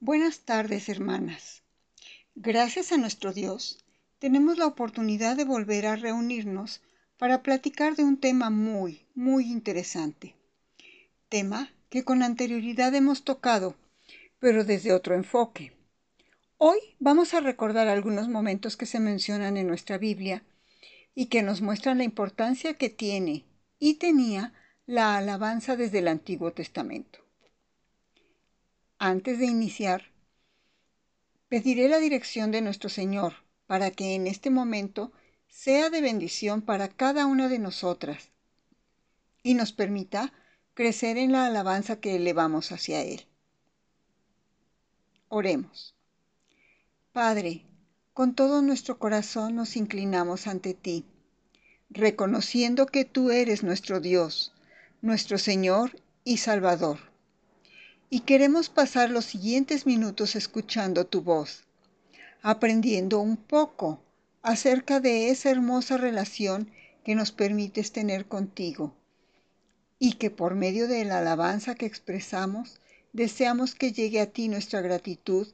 Buenas tardes, hermanas. Gracias a nuestro Dios, tenemos la oportunidad de volver a reunirnos para platicar de un tema muy, muy interesante. Tema que con anterioridad hemos tocado, pero desde otro enfoque. Hoy vamos a recordar algunos momentos que se mencionan en nuestra Biblia y que nos muestran la importancia que tiene y tenía la alabanza desde el Antiguo Testamento. Antes de iniciar, pediré la dirección de nuestro Señor para que en este momento sea de bendición para cada una de nosotras y nos permita crecer en la alabanza que elevamos hacia Él. Oremos. Padre, con todo nuestro corazón nos inclinamos ante ti, reconociendo que tú eres nuestro Dios, nuestro Señor y Salvador y queremos pasar los siguientes minutos escuchando tu voz, aprendiendo un poco acerca de esa hermosa relación que nos permites tener contigo y que por medio de la alabanza que expresamos, deseamos que llegue a ti nuestra gratitud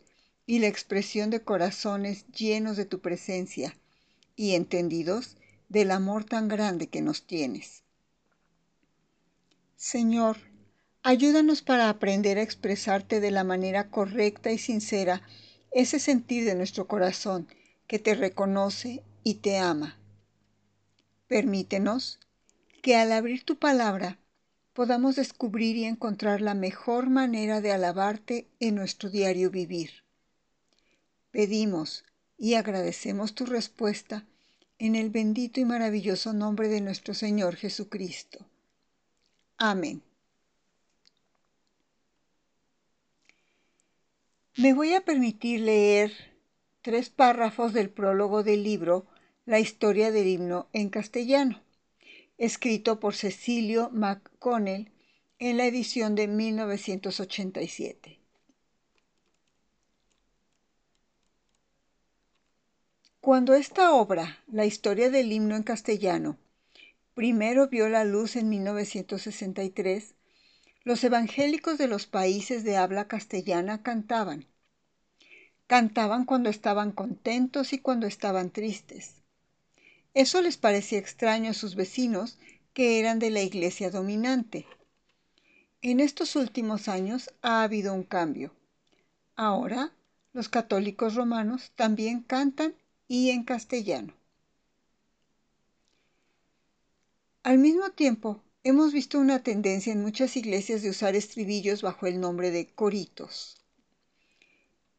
y la expresión de corazones llenos de tu presencia y entendidos del amor tan grande que nos tienes. Señor, Ayúdanos para aprender a expresarte de la manera correcta y sincera ese sentir de nuestro corazón que te reconoce y te ama. Permítenos que al abrir tu palabra podamos descubrir y encontrar la mejor manera de alabarte en nuestro diario vivir. Pedimos y agradecemos tu respuesta en el bendito y maravilloso nombre de nuestro Señor Jesucristo. Amén. Me voy a permitir leer tres párrafos del prólogo del libro La historia del himno en castellano, escrito por Cecilio McConnell en la edición de 1987. Cuando esta obra, la historia del himno en castellano, primero vio la luz en 1963, los evangélicos de los países de habla castellana cantaban. Cantaban cuando estaban contentos y cuando estaban tristes. Eso les parecía extraño a sus vecinos que eran de la iglesia dominante. En estos últimos años ha habido un cambio. Ahora los católicos romanos también cantan y en castellano. Al mismo tiempo, Hemos visto una tendencia en muchas iglesias de usar estribillos bajo el nombre de coritos,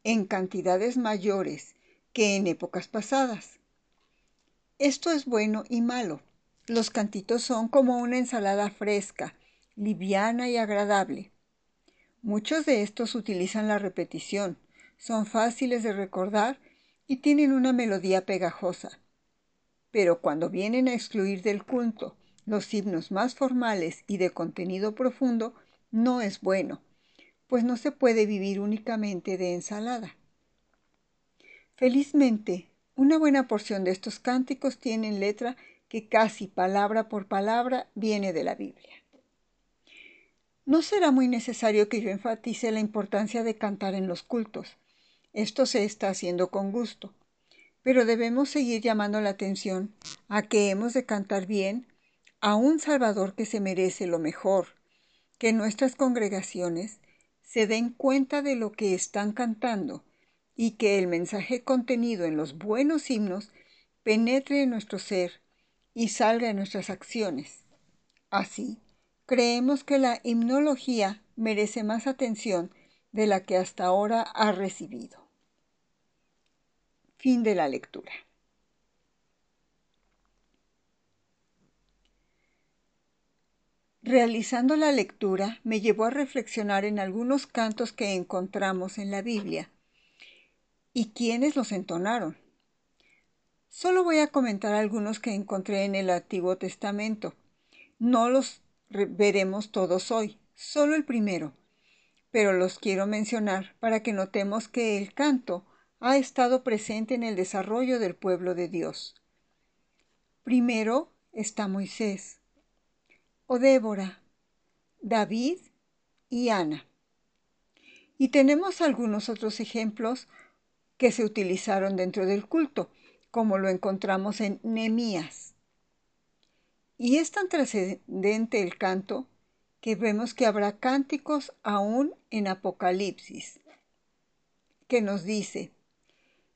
en cantidades mayores que en épocas pasadas. Esto es bueno y malo. Los cantitos son como una ensalada fresca, liviana y agradable. Muchos de estos utilizan la repetición, son fáciles de recordar y tienen una melodía pegajosa. Pero cuando vienen a excluir del culto los himnos más formales y de contenido profundo no es bueno, pues no se puede vivir únicamente de ensalada. Felizmente, una buena porción de estos cánticos tienen letra que casi palabra por palabra viene de la Biblia. No será muy necesario que yo enfatice la importancia de cantar en los cultos. Esto se está haciendo con gusto. Pero debemos seguir llamando la atención a que hemos de cantar bien a un Salvador que se merece lo mejor, que nuestras congregaciones se den cuenta de lo que están cantando y que el mensaje contenido en los buenos himnos penetre en nuestro ser y salga en nuestras acciones. Así, creemos que la himnología merece más atención de la que hasta ahora ha recibido. Fin de la lectura. Realizando la lectura me llevó a reflexionar en algunos cantos que encontramos en la Biblia y quiénes los entonaron. Solo voy a comentar algunos que encontré en el Antiguo Testamento. No los veremos todos hoy, solo el primero, pero los quiero mencionar para que notemos que el canto ha estado presente en el desarrollo del pueblo de Dios. Primero está Moisés o Débora, David y Ana. Y tenemos algunos otros ejemplos que se utilizaron dentro del culto, como lo encontramos en Nehemías. Y es tan trascendente el canto que vemos que habrá cánticos aún en Apocalipsis, que nos dice,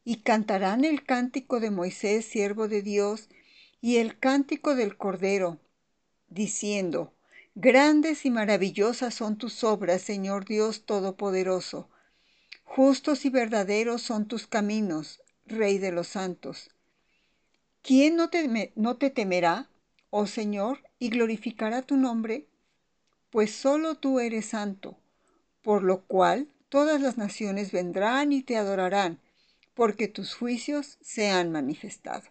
y cantarán el cántico de Moisés, siervo de Dios, y el cántico del Cordero, diciendo, Grandes y maravillosas son tus obras, Señor Dios Todopoderoso. Justos y verdaderos son tus caminos, Rey de los santos. ¿Quién no te, no te temerá, oh Señor, y glorificará tu nombre? pues solo tú eres santo, por lo cual todas las naciones vendrán y te adorarán, porque tus juicios se han manifestado.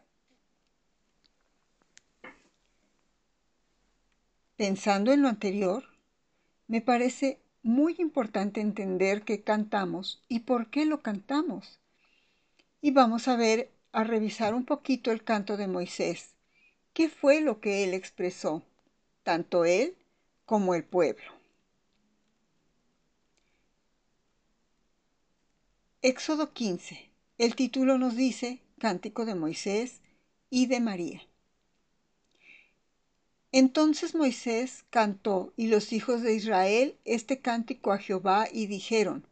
Pensando en lo anterior, me parece muy importante entender qué cantamos y por qué lo cantamos. Y vamos a ver, a revisar un poquito el canto de Moisés. ¿Qué fue lo que él expresó? Tanto él como el pueblo. Éxodo 15. El título nos dice Cántico de Moisés y de María. Entonces Moisés cantó y los hijos de Israel este cántico a Jehová y dijeron,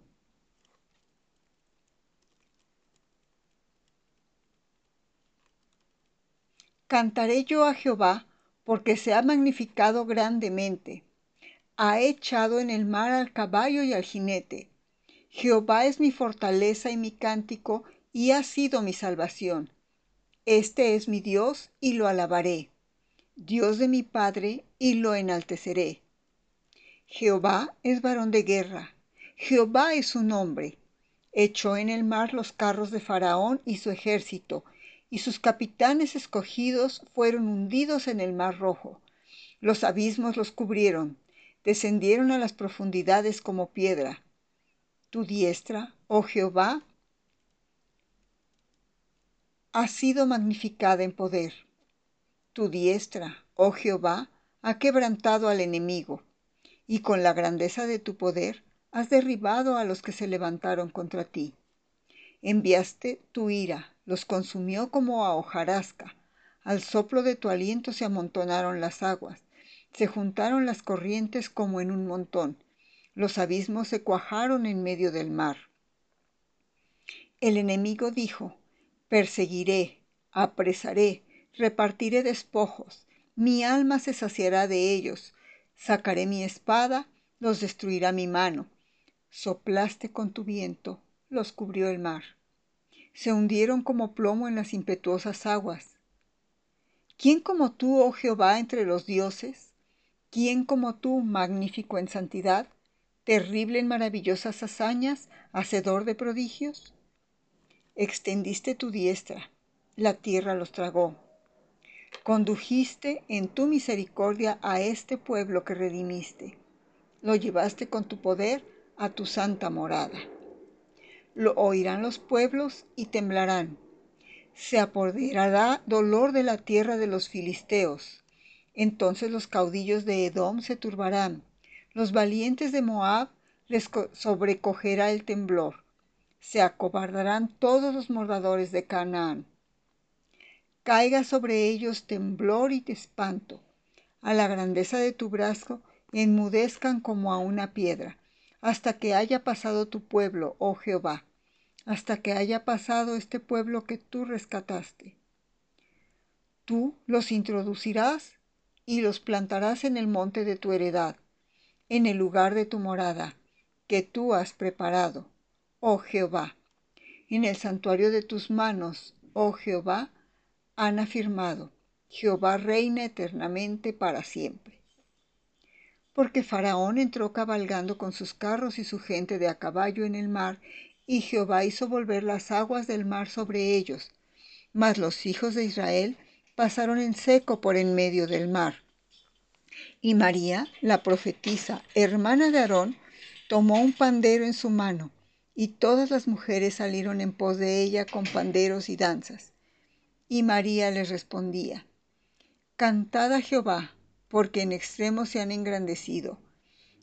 Cantaré yo a Jehová porque se ha magnificado grandemente. Ha echado en el mar al caballo y al jinete. Jehová es mi fortaleza y mi cántico, y ha sido mi salvación. Este es mi Dios, y lo alabaré. Dios de mi Padre, y lo enalteceré. Jehová es varón de guerra. Jehová es su nombre. Echó en el mar los carros de Faraón y su ejército, y sus capitanes escogidos fueron hundidos en el mar rojo. Los abismos los cubrieron, descendieron a las profundidades como piedra. Tu diestra, oh Jehová, ha sido magnificada en poder. Tu diestra, oh Jehová, ha quebrantado al enemigo, y con la grandeza de tu poder has derribado a los que se levantaron contra ti. Enviaste tu ira, los consumió como a hojarasca. Al soplo de tu aliento se amontonaron las aguas, se juntaron las corrientes como en un montón, los abismos se cuajaron en medio del mar. El enemigo dijo, perseguiré, apresaré, repartiré despojos, mi alma se saciará de ellos, sacaré mi espada, los destruirá mi mano. Soplaste con tu viento, los cubrió el mar se hundieron como plomo en las impetuosas aguas. ¿Quién como tú, oh Jehová, entre los dioses? ¿Quién como tú, magnífico en santidad, terrible en maravillosas hazañas, hacedor de prodigios? Extendiste tu diestra, la tierra los tragó. Condujiste en tu misericordia a este pueblo que redimiste. Lo llevaste con tu poder a tu santa morada. Lo oirán los pueblos y temblarán. Se apoderará dolor de la tierra de los filisteos. Entonces los caudillos de Edom se turbarán. Los valientes de Moab les sobrecogerá el temblor. Se acobardarán todos los mordadores de Canaán. Caiga sobre ellos temblor y espanto. A la grandeza de tu brazo enmudezcan como a una piedra hasta que haya pasado tu pueblo, oh Jehová, hasta que haya pasado este pueblo que tú rescataste. Tú los introducirás y los plantarás en el monte de tu heredad, en el lugar de tu morada, que tú has preparado, oh Jehová. En el santuario de tus manos, oh Jehová, han afirmado, Jehová reina eternamente para siempre porque Faraón entró cabalgando con sus carros y su gente de a caballo en el mar, y Jehová hizo volver las aguas del mar sobre ellos. Mas los hijos de Israel pasaron en seco por en medio del mar. Y María, la profetisa, hermana de Aarón, tomó un pandero en su mano, y todas las mujeres salieron en pos de ella con panderos y danzas. Y María les respondía, Cantad a Jehová, porque en extremo se han engrandecido.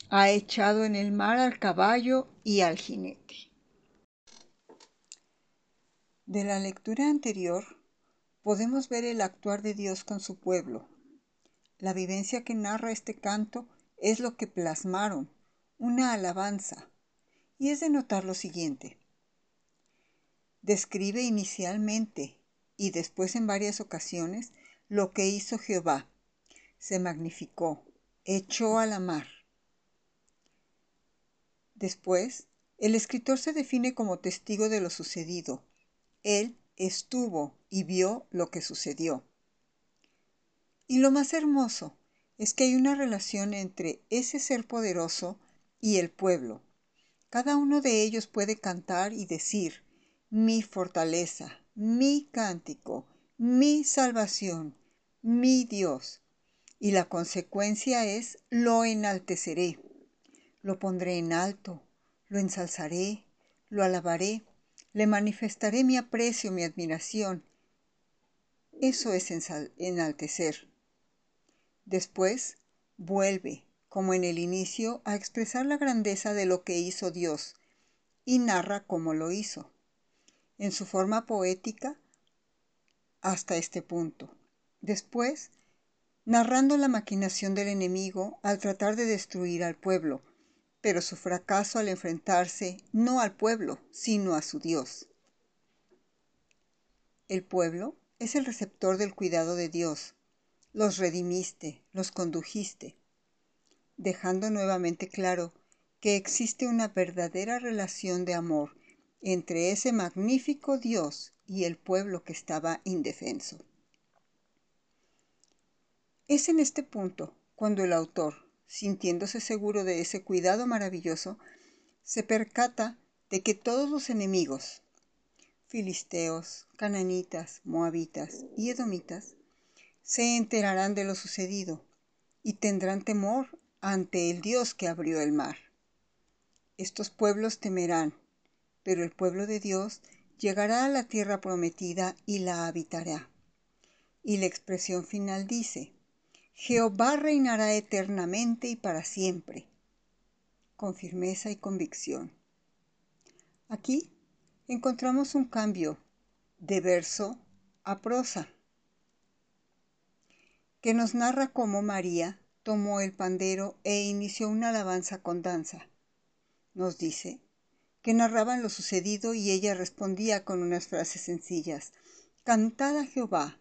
ha echado en el mar al caballo y al jinete. De la lectura anterior podemos ver el actuar de Dios con su pueblo. La vivencia que narra este canto es lo que plasmaron, una alabanza, y es de notar lo siguiente. Describe inicialmente y después en varias ocasiones lo que hizo Jehová. Se magnificó, echó a la mar. Después, el escritor se define como testigo de lo sucedido. Él estuvo y vio lo que sucedió. Y lo más hermoso es que hay una relación entre ese ser poderoso y el pueblo. Cada uno de ellos puede cantar y decir, mi fortaleza, mi cántico, mi salvación, mi Dios. Y la consecuencia es, lo enalteceré, lo pondré en alto, lo ensalzaré, lo alabaré, le manifestaré mi aprecio, mi admiración. Eso es enaltecer. Después vuelve, como en el inicio, a expresar la grandeza de lo que hizo Dios y narra cómo lo hizo, en su forma poética hasta este punto. Después, narrando la maquinación del enemigo al tratar de destruir al pueblo, pero su fracaso al enfrentarse no al pueblo, sino a su Dios. El pueblo es el receptor del cuidado de Dios, los redimiste, los condujiste, dejando nuevamente claro que existe una verdadera relación de amor entre ese magnífico Dios y el pueblo que estaba indefenso. Es en este punto cuando el autor, sintiéndose seguro de ese cuidado maravilloso, se percata de que todos los enemigos, filisteos, cananitas, moabitas y edomitas, se enterarán de lo sucedido y tendrán temor ante el Dios que abrió el mar. Estos pueblos temerán, pero el pueblo de Dios llegará a la tierra prometida y la habitará. Y la expresión final dice, Jehová reinará eternamente y para siempre, con firmeza y convicción. Aquí encontramos un cambio de verso a prosa que nos narra cómo María tomó el pandero e inició una alabanza con danza. Nos dice que narraban lo sucedido y ella respondía con unas frases sencillas. Cantad a Jehová,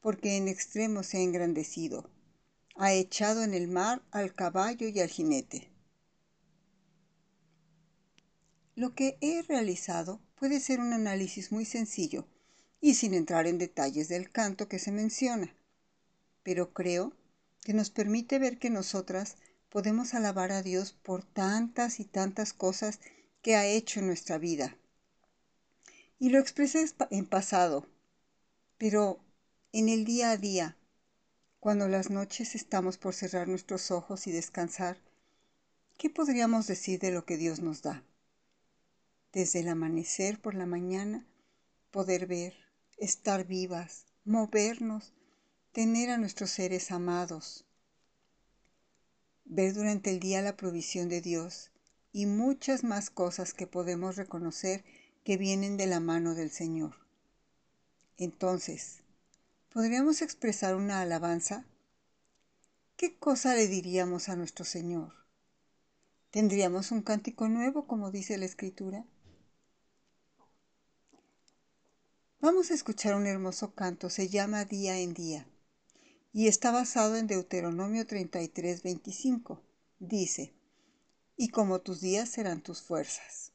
porque en extremo se ha engrandecido. Ha echado en el mar al caballo y al jinete. Lo que he realizado puede ser un análisis muy sencillo y sin entrar en detalles del canto que se menciona pero creo que nos permite ver que nosotras podemos alabar a Dios por tantas y tantas cosas que ha hecho en nuestra vida. Y lo expresé en pasado, pero en el día a día, cuando las noches estamos por cerrar nuestros ojos y descansar, ¿qué podríamos decir de lo que Dios nos da? Desde el amanecer por la mañana, poder ver, estar vivas, movernos, tener a nuestros seres amados, ver durante el día la provisión de Dios y muchas más cosas que podemos reconocer que vienen de la mano del Señor. Entonces, ¿podríamos expresar una alabanza? ¿Qué cosa le diríamos a nuestro Señor? ¿Tendríamos un cántico nuevo, como dice la Escritura? Vamos a escuchar un hermoso canto, se llama Día en Día y está basado en Deuteronomio 33, 25. Dice, y como tus días serán tus fuerzas.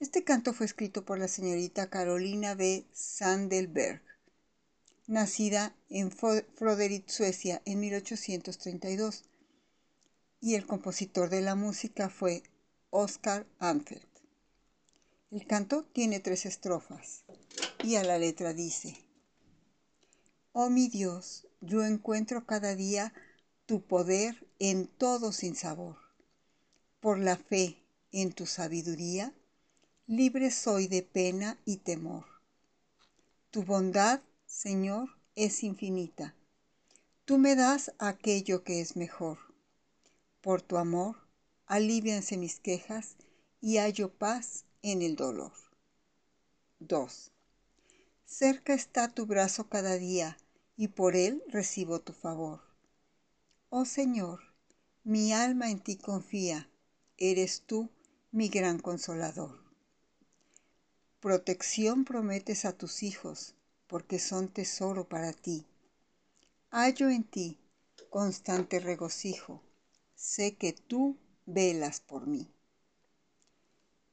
Este canto fue escrito por la señorita Carolina B. Sandelberg, nacida en Froderit, Suecia, en 1832, y el compositor de la música fue Oscar Anfeld. El canto tiene tres estrofas y a la letra dice, Oh mi Dios, yo encuentro cada día tu poder en todo sin sabor. Por la fe en tu sabiduría, libre soy de pena y temor. Tu bondad, Señor, es infinita. Tú me das aquello que es mejor. Por tu amor, alivianse mis quejas y hallo paz en el dolor. 2. Cerca está tu brazo cada día, y por él recibo tu favor. Oh Señor, mi alma en ti confía, eres tú mi gran consolador. Protección prometes a tus hijos, porque son tesoro para ti. Hallo en ti constante regocijo, sé que tú velas por mí.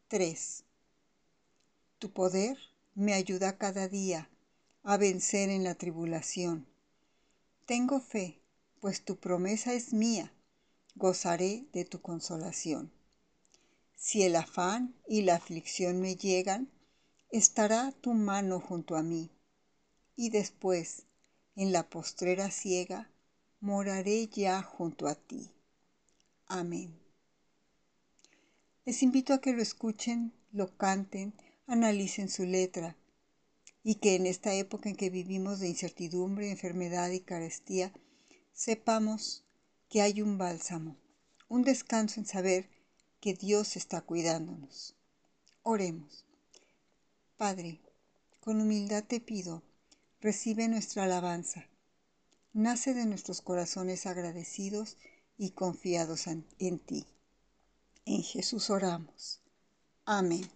3. Tu poder me ayuda cada día a vencer en la tribulación. Tengo fe, pues tu promesa es mía, gozaré de tu consolación. Si el afán y la aflicción me llegan, estará tu mano junto a mí, y después, en la postrera ciega, moraré ya junto a ti. Amén. Les invito a que lo escuchen, lo canten, analicen su letra y que en esta época en que vivimos de incertidumbre, enfermedad y carestía, sepamos que hay un bálsamo, un descanso en saber que Dios está cuidándonos. Oremos. Padre, con humildad te pido, recibe nuestra alabanza. Nace de nuestros corazones agradecidos y confiados en, ti. En Jesús oramos. Amén.